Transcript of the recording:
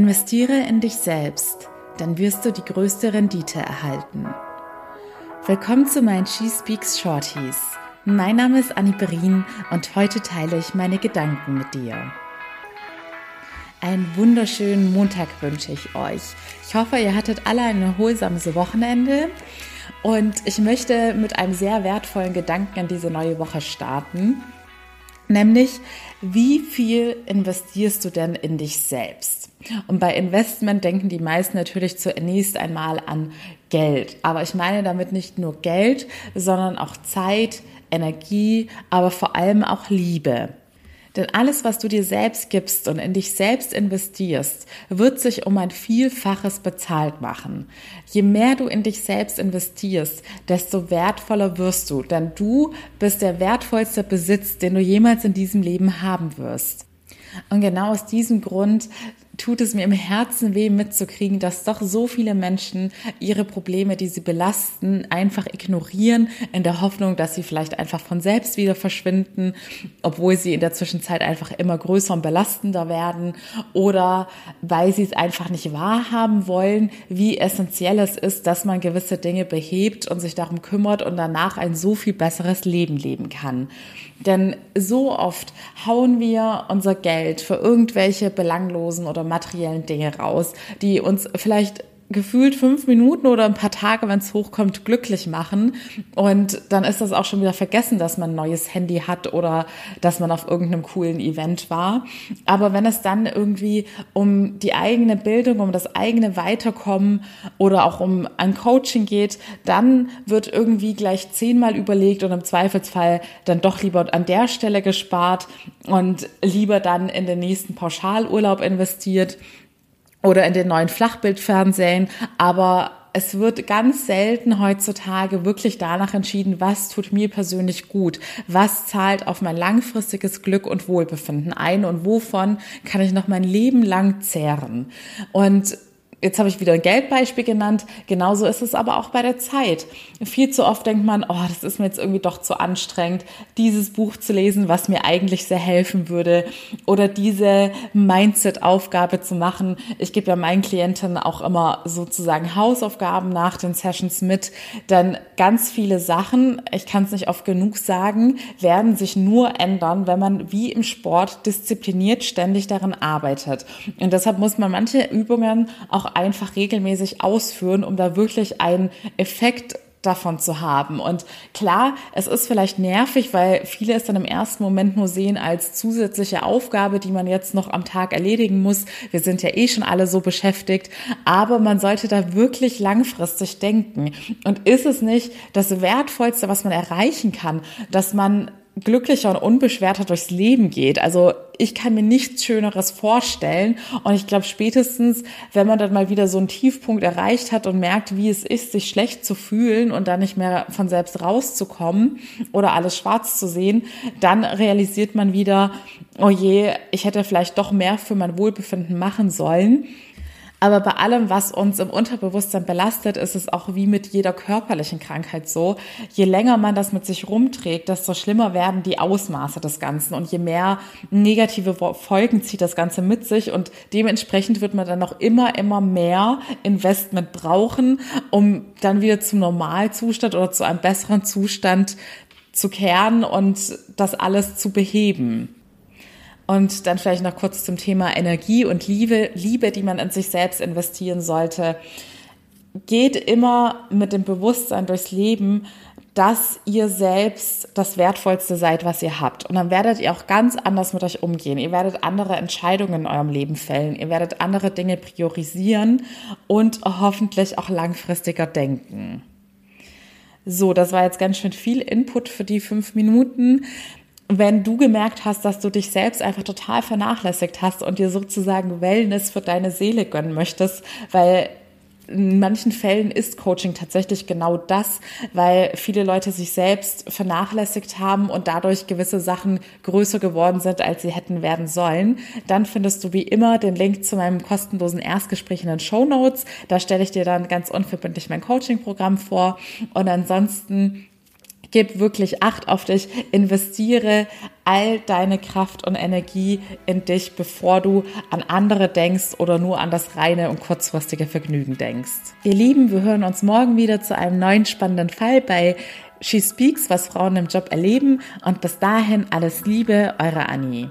Investiere in dich selbst, dann wirst du die größte Rendite erhalten. Willkommen zu meinen She Speaks Shorties. Mein Name ist Annie Berin und heute teile ich meine Gedanken mit dir. Einen wunderschönen Montag wünsche ich euch. Ich hoffe, ihr hattet alle ein erholsames Wochenende und ich möchte mit einem sehr wertvollen Gedanken in diese neue Woche starten. Nämlich, wie viel investierst du denn in dich selbst? Und bei Investment denken die meisten natürlich zunächst einmal an Geld. Aber ich meine damit nicht nur Geld, sondern auch Zeit, Energie, aber vor allem auch Liebe. Denn alles, was du dir selbst gibst und in dich selbst investierst, wird sich um ein Vielfaches bezahlt machen. Je mehr du in dich selbst investierst, desto wertvoller wirst du, denn du bist der wertvollste Besitz, den du jemals in diesem Leben haben wirst. Und genau aus diesem Grund tut es mir im Herzen weh mitzukriegen, dass doch so viele Menschen ihre Probleme, die sie belasten, einfach ignorieren, in der Hoffnung, dass sie vielleicht einfach von selbst wieder verschwinden, obwohl sie in der Zwischenzeit einfach immer größer und belastender werden oder weil sie es einfach nicht wahrhaben wollen, wie essentiell es ist, dass man gewisse Dinge behebt und sich darum kümmert und danach ein so viel besseres Leben leben kann. Denn so oft hauen wir unser Geld für irgendwelche belanglosen oder materiellen Dinge raus, die uns vielleicht gefühlt fünf Minuten oder ein paar Tage, wenn es hochkommt, glücklich machen. Und dann ist das auch schon wieder vergessen, dass man ein neues Handy hat oder dass man auf irgendeinem coolen Event war. Aber wenn es dann irgendwie um die eigene Bildung, um das eigene Weiterkommen oder auch um ein Coaching geht, dann wird irgendwie gleich zehnmal überlegt und im Zweifelsfall dann doch lieber an der Stelle gespart und lieber dann in den nächsten Pauschalurlaub investiert oder in den neuen Flachbildfernsehen, aber es wird ganz selten heutzutage wirklich danach entschieden, was tut mir persönlich gut, was zahlt auf mein langfristiges Glück und Wohlbefinden ein und wovon kann ich noch mein Leben lang zehren. Und Jetzt habe ich wieder ein Geldbeispiel genannt. Genauso ist es aber auch bei der Zeit. Viel zu oft denkt man, oh, das ist mir jetzt irgendwie doch zu anstrengend, dieses Buch zu lesen, was mir eigentlich sehr helfen würde oder diese Mindset-Aufgabe zu machen. Ich gebe ja meinen Klienten auch immer sozusagen Hausaufgaben nach den Sessions mit, denn ganz viele Sachen, ich kann es nicht oft genug sagen, werden sich nur ändern, wenn man wie im Sport diszipliniert ständig darin arbeitet. Und deshalb muss man manche Übungen auch einfach regelmäßig ausführen, um da wirklich einen Effekt davon zu haben. Und klar, es ist vielleicht nervig, weil viele es dann im ersten Moment nur sehen als zusätzliche Aufgabe, die man jetzt noch am Tag erledigen muss. Wir sind ja eh schon alle so beschäftigt, aber man sollte da wirklich langfristig denken. Und ist es nicht das Wertvollste, was man erreichen kann, dass man glücklicher und unbeschwerter durchs Leben geht. Also ich kann mir nichts Schöneres vorstellen. Und ich glaube, spätestens, wenn man dann mal wieder so einen Tiefpunkt erreicht hat und merkt, wie es ist, sich schlecht zu fühlen und dann nicht mehr von selbst rauszukommen oder alles schwarz zu sehen, dann realisiert man wieder, oh je, ich hätte vielleicht doch mehr für mein Wohlbefinden machen sollen. Aber bei allem, was uns im Unterbewusstsein belastet, ist es auch wie mit jeder körperlichen Krankheit so. Je länger man das mit sich rumträgt, desto schlimmer werden die Ausmaße des Ganzen und je mehr negative Folgen zieht das Ganze mit sich und dementsprechend wird man dann noch immer, immer mehr Investment brauchen, um dann wieder zum Normalzustand oder zu einem besseren Zustand zu kehren und das alles zu beheben. Und dann vielleicht noch kurz zum Thema Energie und Liebe, Liebe, die man in sich selbst investieren sollte. Geht immer mit dem Bewusstsein durchs Leben, dass ihr selbst das Wertvollste seid, was ihr habt. Und dann werdet ihr auch ganz anders mit euch umgehen. Ihr werdet andere Entscheidungen in eurem Leben fällen. Ihr werdet andere Dinge priorisieren und hoffentlich auch langfristiger denken. So, das war jetzt ganz schön viel Input für die fünf Minuten wenn du gemerkt hast, dass du dich selbst einfach total vernachlässigt hast und dir sozusagen Wellness für deine Seele gönnen möchtest, weil in manchen Fällen ist Coaching tatsächlich genau das, weil viele Leute sich selbst vernachlässigt haben und dadurch gewisse Sachen größer geworden sind, als sie hätten werden sollen. Dann findest du wie immer den Link zu meinem kostenlosen Erstgespräch in den Show Notes. Da stelle ich dir dann ganz unverbindlich mein Coaching-Programm vor. Und ansonsten Gib wirklich Acht auf dich, investiere all deine Kraft und Energie in dich, bevor du an andere denkst oder nur an das reine und kurzfristige Vergnügen denkst. Ihr Lieben, wir hören uns morgen wieder zu einem neuen spannenden Fall bei She Speaks, was Frauen im Job erleben. Und bis dahin alles Liebe, eure Annie.